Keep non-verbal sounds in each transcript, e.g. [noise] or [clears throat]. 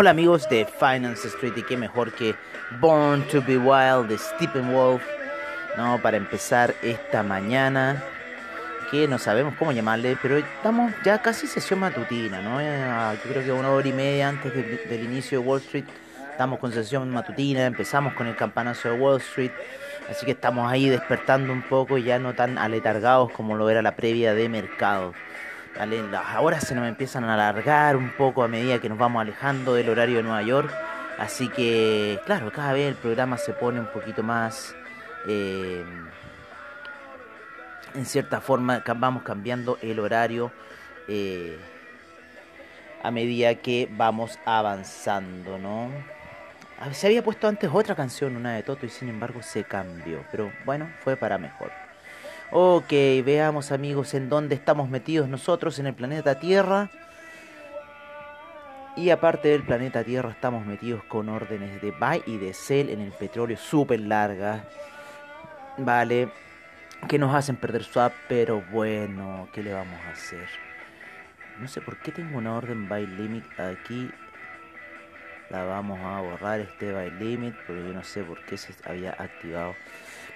Hola amigos de Finance Street y qué mejor que Born to be Wild de Stephen Wolf, ¿no? Para empezar esta mañana, que no sabemos cómo llamarle, pero estamos ya casi sesión matutina, ¿no? Eh, Yo creo que una hora y media antes de- del inicio de Wall Street estamos con sesión matutina, empezamos con el campanazo de Wall Street, así que estamos ahí despertando un poco y ya no tan aletargados como lo era la previa de mercado. Horas se nos empiezan a alargar un poco a medida que nos vamos alejando del horario de Nueva York. Así que, claro, cada vez el programa se pone un poquito más... eh, en cierta forma vamos cambiando el horario eh, a medida que vamos avanzando, ¿no? Ah, Se había puesto antes otra canción, una de Toto, y sin embargo se cambió. Pero bueno, fue para mejor. Ok, veamos amigos en dónde estamos metidos nosotros en el planeta Tierra. Y aparte del planeta Tierra estamos metidos con órdenes de buy y de sell en el petróleo súper largas. Vale, que nos hacen perder swap, pero bueno, ¿qué le vamos a hacer? No sé por qué tengo una orden buy limit aquí. La vamos a borrar este buy limit porque yo no sé por qué se había activado.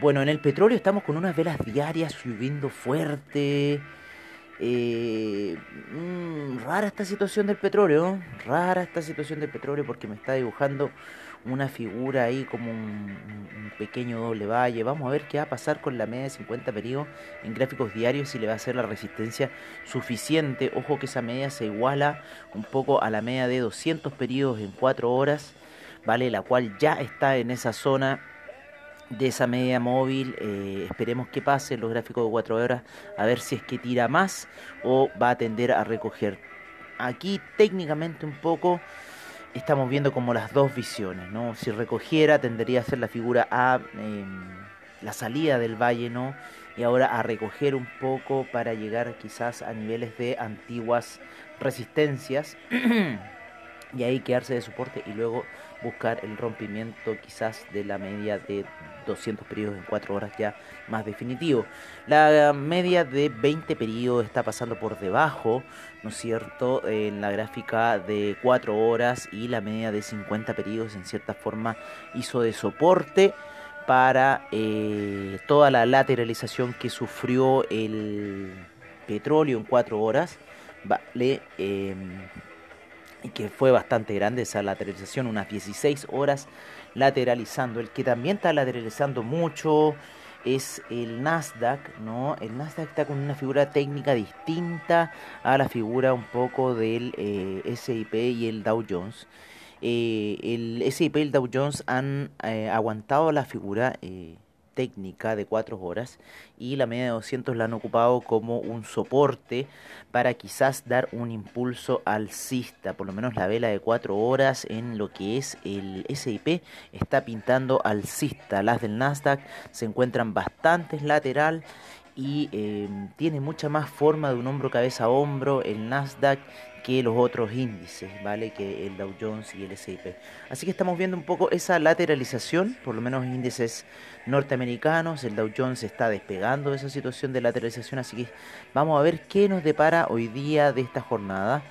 Bueno, en el petróleo estamos con unas velas diarias subiendo fuerte. Eh, mm, rara esta situación del petróleo. Rara esta situación del petróleo porque me está dibujando una figura ahí como un pequeño doble valle. Vamos a ver qué va a pasar con la media de 50 periodos en gráficos diarios si le va a hacer la resistencia suficiente. Ojo que esa media se iguala un poco a la media de 200 periodos en 4 horas, ¿vale? La cual ya está en esa zona de esa media móvil. eh, esperemos que pase los gráficos de 4 horas a ver si es que tira más o va a tender a recoger. Aquí técnicamente un poco estamos viendo como las dos visiones, ¿no? Si recogiera tendería a ser la figura a em, la salida del valle, ¿no? Y ahora a recoger un poco para llegar quizás a niveles de antiguas resistencias. [clears throat] y ahí quedarse de soporte y luego buscar el rompimiento quizás de la media de 200 periodos en 4 horas ya más definitivo. La media de 20 periodos está pasando por debajo, ¿no es cierto?, en la gráfica de 4 horas y la media de 50 periodos en cierta forma hizo de soporte para eh, toda la lateralización que sufrió el petróleo en 4 horas. Vale, em, y que fue bastante grande esa lateralización, unas 16 horas lateralizando. El que también está lateralizando mucho es el Nasdaq, ¿no? El Nasdaq está con una figura técnica distinta a la figura un poco del eh, SIP y el Dow Jones. Eh, el SIP y el Dow Jones han eh, aguantado la figura eh, técnica de 4 horas y la media de 200 la han ocupado como un soporte para quizás dar un impulso alcista, por lo menos la vela de 4 horas en lo que es el SIP está pintando alcista, las del Nasdaq se encuentran bastantes lateral y eh, tiene mucha más forma de un hombro cabeza a hombro. El Nasdaq que los otros índices, ¿vale? Que el Dow Jones y el S&P. Así que estamos viendo un poco esa lateralización, por lo menos índices norteamericanos, el Dow Jones está despegando de esa situación de lateralización, así que vamos a ver qué nos depara hoy día de esta jornada.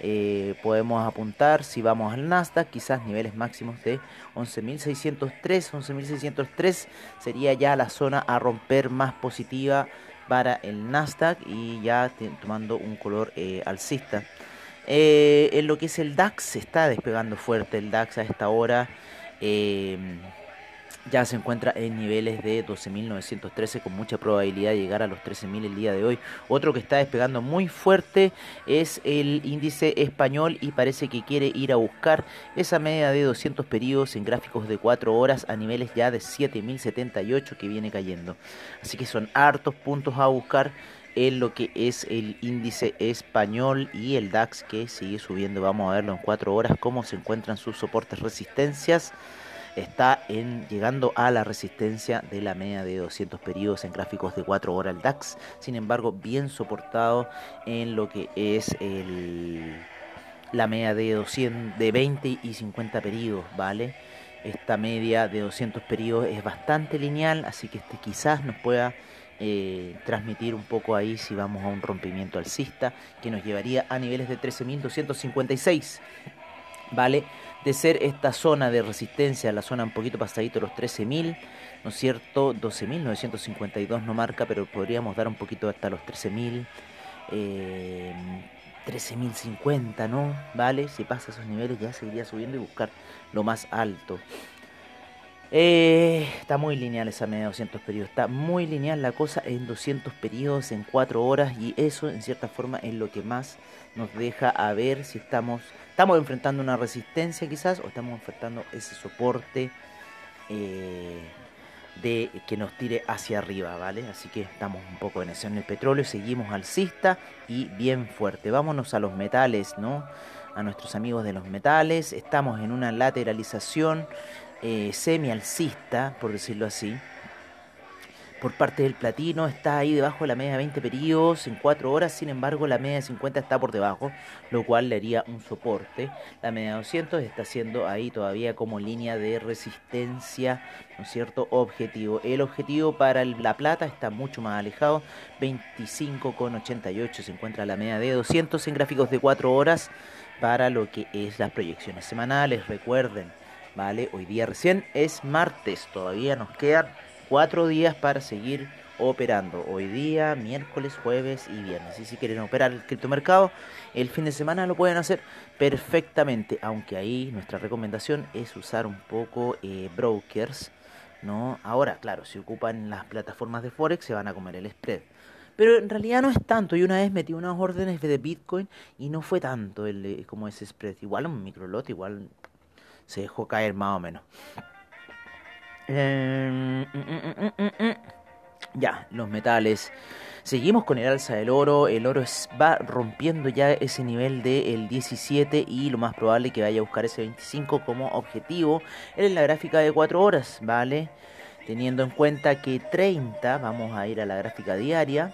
Eh, podemos apuntar si vamos al Nasdaq, quizás niveles máximos de 11.603, 11.603 sería ya la zona a romper más positiva para el Nasdaq y ya tomando un color eh, alcista. Eh, en lo que es el DAX se está despegando fuerte el DAX a esta hora. eh, ya se encuentra en niveles de 12.913 con mucha probabilidad de llegar a los 13.000 el día de hoy. Otro que está despegando muy fuerte es el índice español y parece que quiere ir a buscar esa media de 200 periodos en gráficos de 4 horas a niveles ya de 7.078 que viene cayendo. Así que son hartos puntos a buscar en lo que es el índice español y el DAX que sigue subiendo. Vamos a verlo en 4 horas cómo se encuentran sus soportes resistencias está en, llegando a la resistencia de la media de 200 periodos en gráficos de 4 horas el DAX, sin embargo bien soportado en lo que es el, la media de, 200, de 20 y 50 periodos, ¿vale? Esta media de 200 periodos es bastante lineal, así que este quizás nos pueda eh, transmitir un poco ahí si vamos a un rompimiento alcista que nos llevaría a niveles de 13.256, ¿vale? de ser esta zona de resistencia, la zona un poquito pasadito los 13.000, ¿no es cierto? 12.952 no marca, pero podríamos dar un poquito hasta los 13.000. Eh, 13.050, ¿no? ¿Vale? Si pasa esos niveles ya seguiría subiendo y buscar lo más alto. Eh, está muy lineal esa media de 200 periodos. Está muy lineal la cosa en 200 periodos en 4 horas y eso en cierta forma es lo que más nos deja a ver si estamos, estamos enfrentando una resistencia quizás o estamos enfrentando ese soporte eh, de que nos tire hacia arriba, ¿vale? Así que estamos un poco en eso. En el petróleo seguimos alcista y bien fuerte. Vámonos a los metales, ¿no? A nuestros amigos de los metales. Estamos en una lateralización eh, semi-alcista, por decirlo así. Por parte del platino está ahí debajo de la media de 20 periodos en 4 horas, sin embargo la media de 50 está por debajo, lo cual le haría un soporte. La media de 200 está siendo ahí todavía como línea de resistencia, ¿no es cierto? Objetivo. El objetivo para la plata está mucho más alejado, 25,88 se encuentra la media de 200 en gráficos de 4 horas para lo que es las proyecciones semanales. Recuerden, ¿vale? Hoy día recién es martes, todavía nos quedan cuatro días para seguir operando. Hoy día, miércoles, jueves y viernes. Y si quieren operar el criptomercado, el fin de semana lo pueden hacer perfectamente. Aunque ahí nuestra recomendación es usar un poco eh, brokers. ¿no? Ahora, claro, si ocupan las plataformas de Forex se van a comer el spread. Pero en realidad no es tanto. Y una vez metí unas órdenes de Bitcoin y no fue tanto el, eh, como ese spread. Igual un microlot, igual se dejó caer más o menos. Eh, mm, mm, mm, ya, los metales. Seguimos con el alza del oro. El oro va rompiendo ya ese nivel del 17 y lo más probable que vaya a buscar ese 25 como objetivo en la gráfica de 4 horas, ¿vale? Teniendo en cuenta que 30, vamos a ir a la gráfica diaria.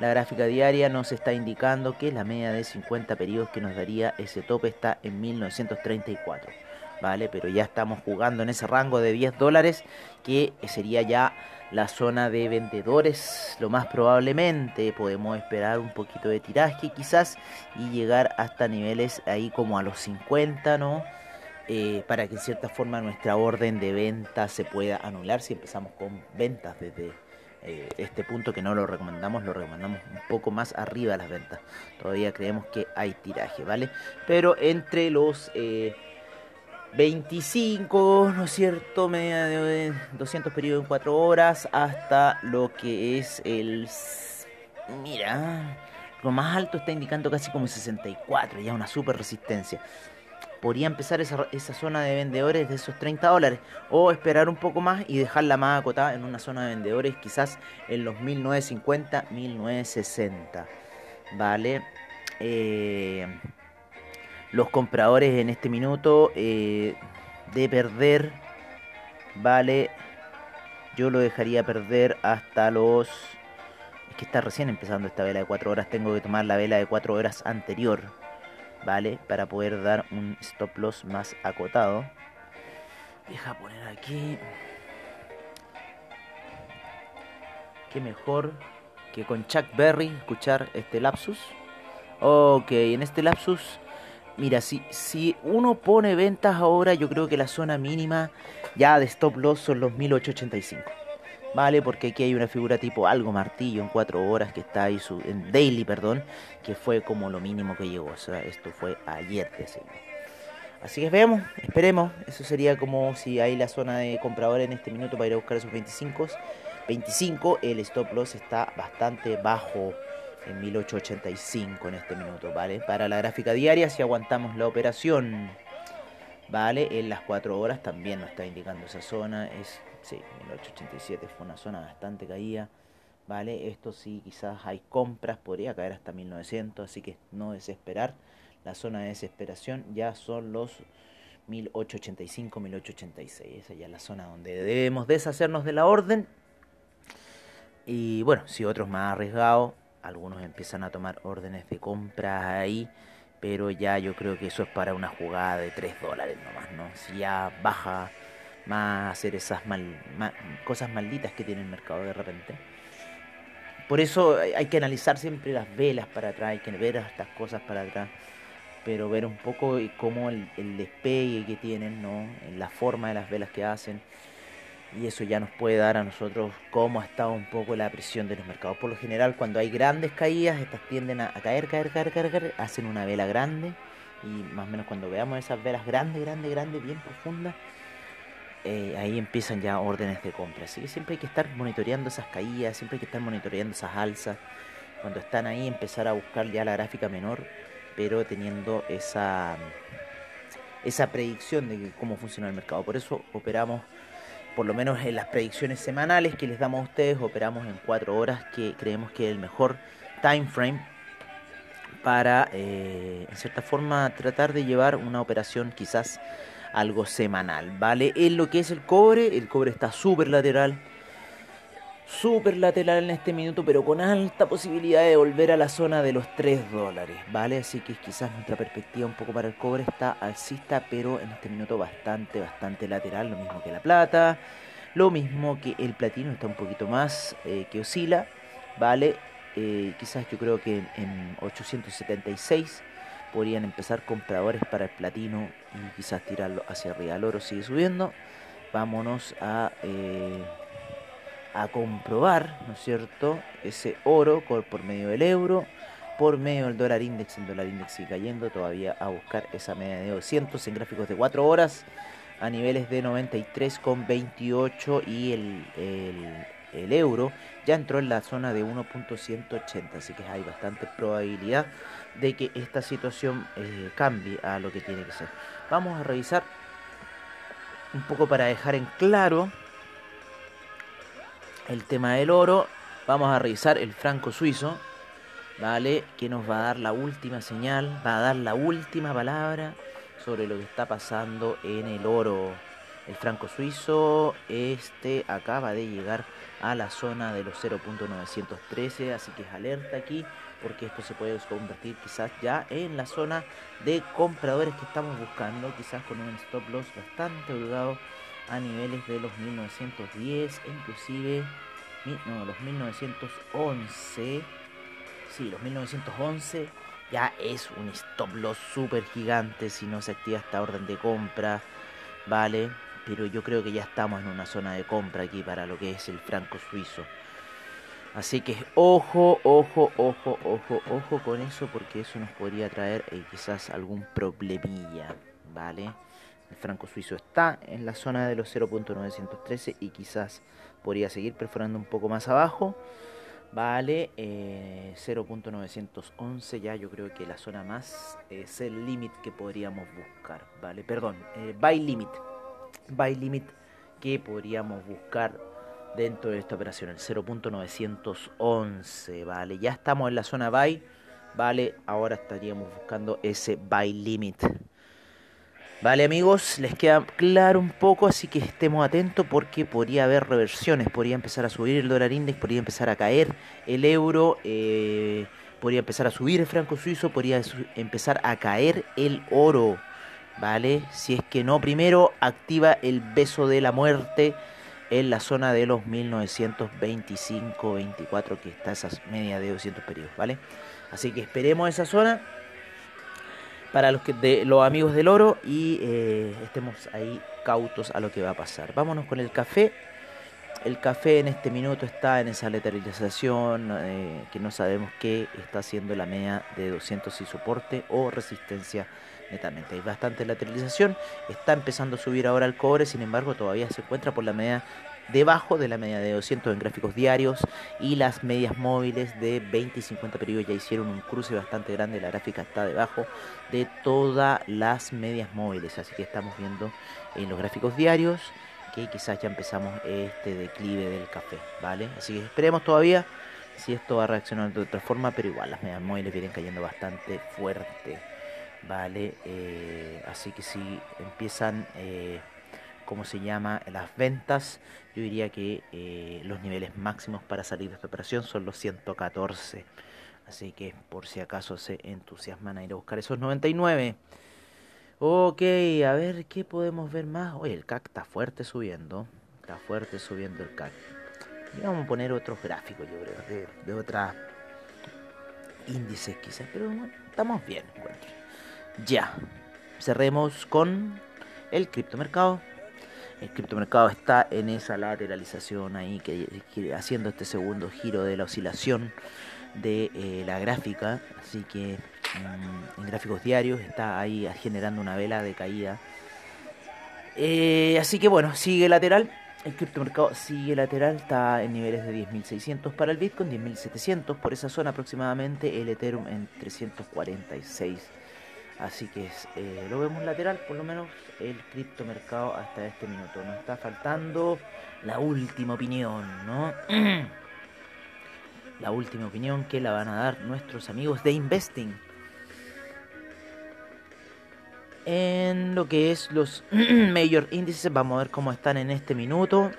La gráfica diaria nos está indicando que la media de 50 periodos que nos daría ese tope está en 1934. ¿Vale? Pero ya estamos jugando en ese rango de 10 dólares que sería ya la zona de vendedores. Lo más probablemente podemos esperar un poquito de tiraje quizás y llegar hasta niveles ahí como a los 50, ¿no? Eh, para que en cierta forma nuestra orden de venta se pueda anular si empezamos con ventas desde eh, este punto que no lo recomendamos, lo recomendamos un poco más arriba de las ventas. Todavía creemos que hay tiraje, ¿vale? Pero entre los 25, eh, ¿no es cierto? Media de 200 periodos en 4 horas hasta lo que es el... Mira, lo más alto está indicando casi como 64, ya una super resistencia podría empezar esa, esa, zona de vendedores de esos 30 dólares o esperar un poco más y dejarla más acotada en una zona de vendedores quizás en los 1950, 1960. ¿Vale? Eh, los compradores en este minuto eh, de perder, ¿vale? Yo lo dejaría perder hasta los... Es que está recién empezando esta vela de 4 horas, tengo que tomar la vela de 4 horas anterior ¿vale? Para poder dar un stop loss más acotado. Deja poner aquí. Qué mejor que con Chuck Berry escuchar este lapsus. Ok, en este lapsus, mira, si, si uno pone ventas ahora, yo creo que la zona mínima ya de stop loss son los 1885. ¿Vale? Porque aquí hay una figura tipo algo martillo en cuatro horas que está ahí, su, en daily, perdón, que fue como lo mínimo que llegó. O sea, esto fue ayer. Así que veamos, esperemos. Eso sería como si hay la zona de compradores en este minuto para ir a buscar esos 25. 25, el stop loss está bastante bajo en 1885 en este minuto, ¿vale? Para la gráfica diaria, si aguantamos la operación, ¿vale? En las 4 horas también nos está indicando esa zona. Es, sí, 1887 fue una zona bastante caída, ¿vale? Esto sí, quizás hay compras, podría caer hasta 1900, así que no desesperar. La zona de desesperación ya son los 1885, 1886. Esa ya es la zona donde debemos deshacernos de la orden. Y bueno, si otros más arriesgados, algunos empiezan a tomar órdenes de compra ahí, pero ya yo creo que eso es para una jugada de 3 dólares nomás, ¿no? Si ya baja más hacer esas mal, ma- cosas malditas que tiene el mercado de repente. Por eso hay que analizar siempre las velas para atrás, hay que ver estas cosas para atrás, pero ver un poco cómo el, el despegue que tienen, ¿no? La forma de las velas que hacen. Y eso ya nos puede dar a nosotros cómo ha estado un poco la presión de los mercados. Por lo general, cuando hay grandes caídas, estas tienden a, a caer, caer, caer, caer, caer, hacen una vela grande. Y más o menos cuando veamos esas velas grandes, grandes, grandes, bien profundas, eh, ahí empiezan ya órdenes de compra. Así que siempre hay que estar monitoreando esas caídas, siempre hay que estar monitoreando esas alzas. Cuando están ahí, empezar a buscar ya la gráfica menor, pero teniendo esa, esa predicción de cómo funciona el mercado. Por eso operamos, por lo menos en las predicciones semanales que les damos a ustedes, operamos en 4 horas, que creemos que es el mejor time frame para, eh, en cierta forma, tratar de llevar una operación quizás algo semanal, ¿vale? En lo que es el cobre, el cobre está súper lateral, súper lateral en este minuto, pero con alta posibilidad de volver a la zona de los 3 dólares, ¿vale? Así que quizás nuestra perspectiva un poco para el cobre está alcista, pero en este minuto bastante, bastante lateral, lo mismo que la plata, lo mismo que el platino está un poquito más eh, que oscila, ¿vale? Eh, quizás yo creo que en, en 876 podrían empezar compradores para el platino y quizás tirarlo hacia arriba. El oro sigue subiendo. Vámonos a, eh, a comprobar, ¿no es cierto? Ese oro por, medio del euro, por medio del dólar index. El dólar index sigue cayendo todavía a buscar esa media de 200 en gráficos de 4 horas a niveles de 93,28 y el, el euro ya entró en la zona de 1.180, así que hay bastante probabilidad de que esta situación eh, cambie a lo que tiene que ser. Vamos a revisar un poco para dejar en claro el tema del oro. Vamos a revisar el franco suizo, ¿vale? Que nos va a dar la última señal, va a dar la última palabra sobre lo que está pasando en el oro. El franco suizo, este acaba de llegar a la zona de los 0.913, así que es alerta aquí porque esto se puede convertir quizás ya en la zona de compradores que estamos buscando, quizás con un stop loss bastante holgado a niveles de los 1910, inclusive no, los 1911, sí, los 1911 ya es un stop loss súper gigante si no se activa esta orden de compra, ¿vale? Pero yo creo que ya estamos en una zona de compra aquí para lo que es el franco suizo. Así que ojo, ojo, ojo, ojo, ojo con eso porque eso nos podría traer eh, quizás algún problemilla, ¿vale? El franco suizo está en la zona de los 0.913 y quizás podría seguir perforando un poco más abajo. Vale, eh, 0.911 ya yo creo que la zona más es el límite que podríamos buscar, ¿vale? Perdón, eh, buy limit. Buy limit que podríamos buscar dentro de esta operación, el 0.911, ¿vale? Ya estamos en la zona buy, ¿vale? Ahora estaríamos buscando ese buy limit. Vale amigos, les queda claro un poco, así que estemos atentos porque podría haber reversiones, podría empezar a subir el dólar index, podría empezar a caer el euro, eh, podría empezar a subir el franco suizo, podría empezar a caer el oro, ¿vale? Si es que no, primero activa el beso de la muerte en la zona de los 1925-24, que está esa media de 200 periodos, ¿vale? Así que esperemos esa zona para los, que, de, los amigos del oro y eh, estemos ahí cautos a lo que va a pasar. Vámonos con el café. el café en este minuto está en esa lateralización eh, que no sabemos qué está haciendo la media de 200 y soporte o resistencia netamente. Hay bastante lateralización, está empezando a subir ahora el cobre, sin embargo todavía se encuentra por la media debajo de la media de 200 en gráficos diarios y las medias móviles de 20 y 50 periodos ya hicieron un cruce bastante grande, la gráfica está debajo de todas las medias móviles, así que estamos viendo en los gráficos diarios que quizás ya empezamos este declive del café, ¿vale? Así que esperemos todavía si esto va a reaccionar de otra forma, pero igual las medias móviles vienen cayendo bastante fuerte, ¿vale? Eh, así que si empiezan... Eh, como se llama, las ventas, yo diría que eh, los niveles máximos para salir de esta operación son los 114. Así que por si acaso se entusiasman a ir a buscar esos 99. Ok, a ver qué podemos ver más. Oye, el CAC está fuerte subiendo. Está fuerte subiendo el CAC. Y vamos a poner otros gráficos, yo creo, de, de otras índices quizás. Pero bueno, estamos bien, encuentro. Ya. Cerremos con el criptomercado. El criptomercado está en esa lateralización ahí, haciendo este segundo giro de la oscilación de eh, la gráfica, así que mm, en gráficos diarios está ahí generando una vela de caída. Eh, así que bueno, sigue lateral, el criptomercado sigue lateral, está en niveles de 10.600 para el Bitcoin, 10.700 por esa zona aproximadamente, el Ethereum en 346 Así que eh, lo vemos lateral, por lo menos el criptomercado hasta este minuto. Nos está faltando la última opinión, ¿no? [clears throat] la última opinión que la van a dar nuestros amigos de Investing. En lo que es los [clears throat] mayor índices, vamos a ver cómo están en este minuto.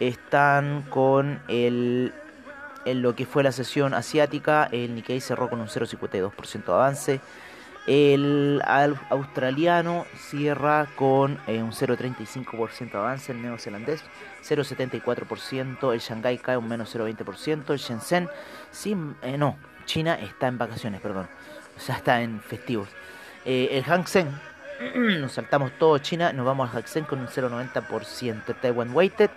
Están con el en lo que fue la sesión asiática, el Nikkei cerró con un 0,52% de avance. El australiano cierra con eh, un 0,35% de avance, el neozelandés 0,74%, el Shanghai cae un menos 0,20%, el Shenzhen, sin, eh, no, China está en vacaciones, perdón, o sea, está en festivos. Eh, el Hang Seng, [clears throat] nos saltamos todo China, nos vamos al Hang Seng con un 0,90%, el Taiwan Weighted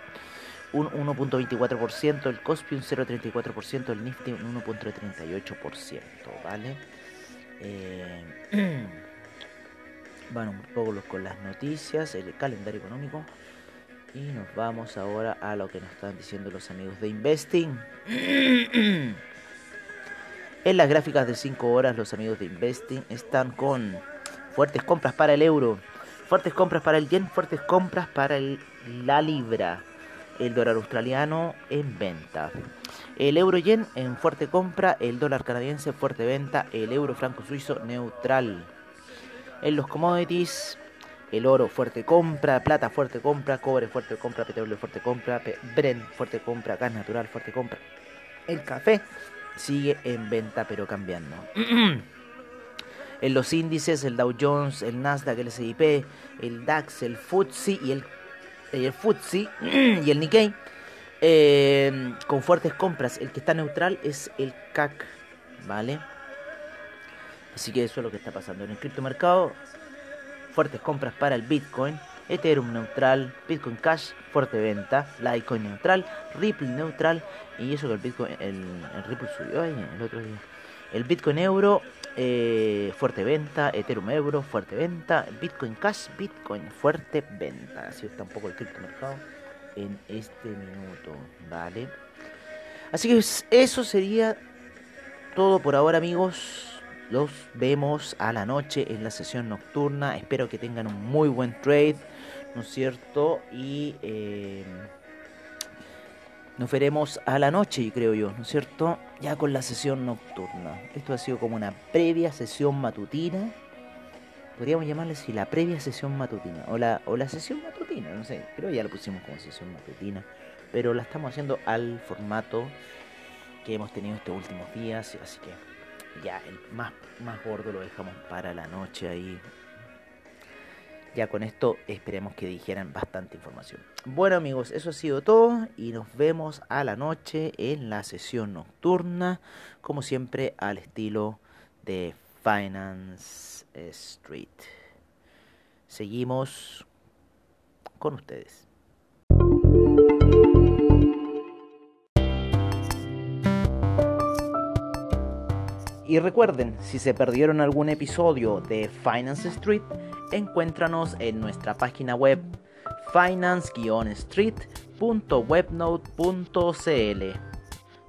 un 1.24%, el Kospi un 0.34%, el Nifty un 1.38%, ¿vale? Eh, [clears throat] bueno, un poco con las noticias, el calendario económico. Y nos vamos ahora a lo que nos están diciendo los amigos de Investing. [clears throat] En las gráficas de 5 horas, los amigos de Investing están con fuertes compras para el euro, fuertes compras para el yen, fuertes compras para la libra el dólar australiano en venta. El euro yen en fuerte compra, el dólar canadiense en fuerte venta, el euro franco suizo neutral. En los commodities, el oro fuerte compra, plata fuerte compra, cobre fuerte compra, petróleo fuerte compra, Brent fuerte compra, gas natural fuerte compra. El café sigue en venta pero cambiando. [clears throat] en los índices, el Dow Jones, el Nasdaq, el S&P, el DAX, el FTSE y el el y el [clears throat] Nikkei eh, con fuertes compras. El que está neutral es el CAC, ¿vale? Así que eso es lo que está pasando en el criptomercado. Fuertes compras para el Bitcoin, Ethereum neutral, Bitcoin Cash, fuerte venta, Litecoin neutral, Ripple neutral y eso que el Bitcoin, el, Ripple subió el otro día. El Bitcoin euro eh, fuerte venta, Ethereum Euro, fuerte venta, Bitcoin Cash, Bitcoin, fuerte venta. Así está un poco el criptomercado en este minuto, ¿vale? Así que eso sería todo por ahora, amigos. Los vemos a la noche en la sesión nocturna. Espero que tengan un muy buen trade, ¿no es cierto? Y. Eh, nos veremos a la noche, creo yo, ¿no es cierto? Ya con la sesión nocturna. Esto ha sido como una previa sesión matutina. Podríamos llamarle si la previa sesión matutina. O la, o la sesión matutina, no sé. Creo ya la pusimos como sesión matutina. Pero la estamos haciendo al formato que hemos tenido estos últimos días. Así que ya el más, más gordo lo dejamos para la noche ahí ya con esto esperemos que dijeran bastante información. Bueno amigos, eso ha sido todo y nos vemos a la noche en la sesión nocturna, como siempre al estilo de Finance Street. Seguimos con ustedes. Y recuerden, si se perdieron algún episodio de Finance Street, encuéntranos en nuestra página web finance-street.webnote.cl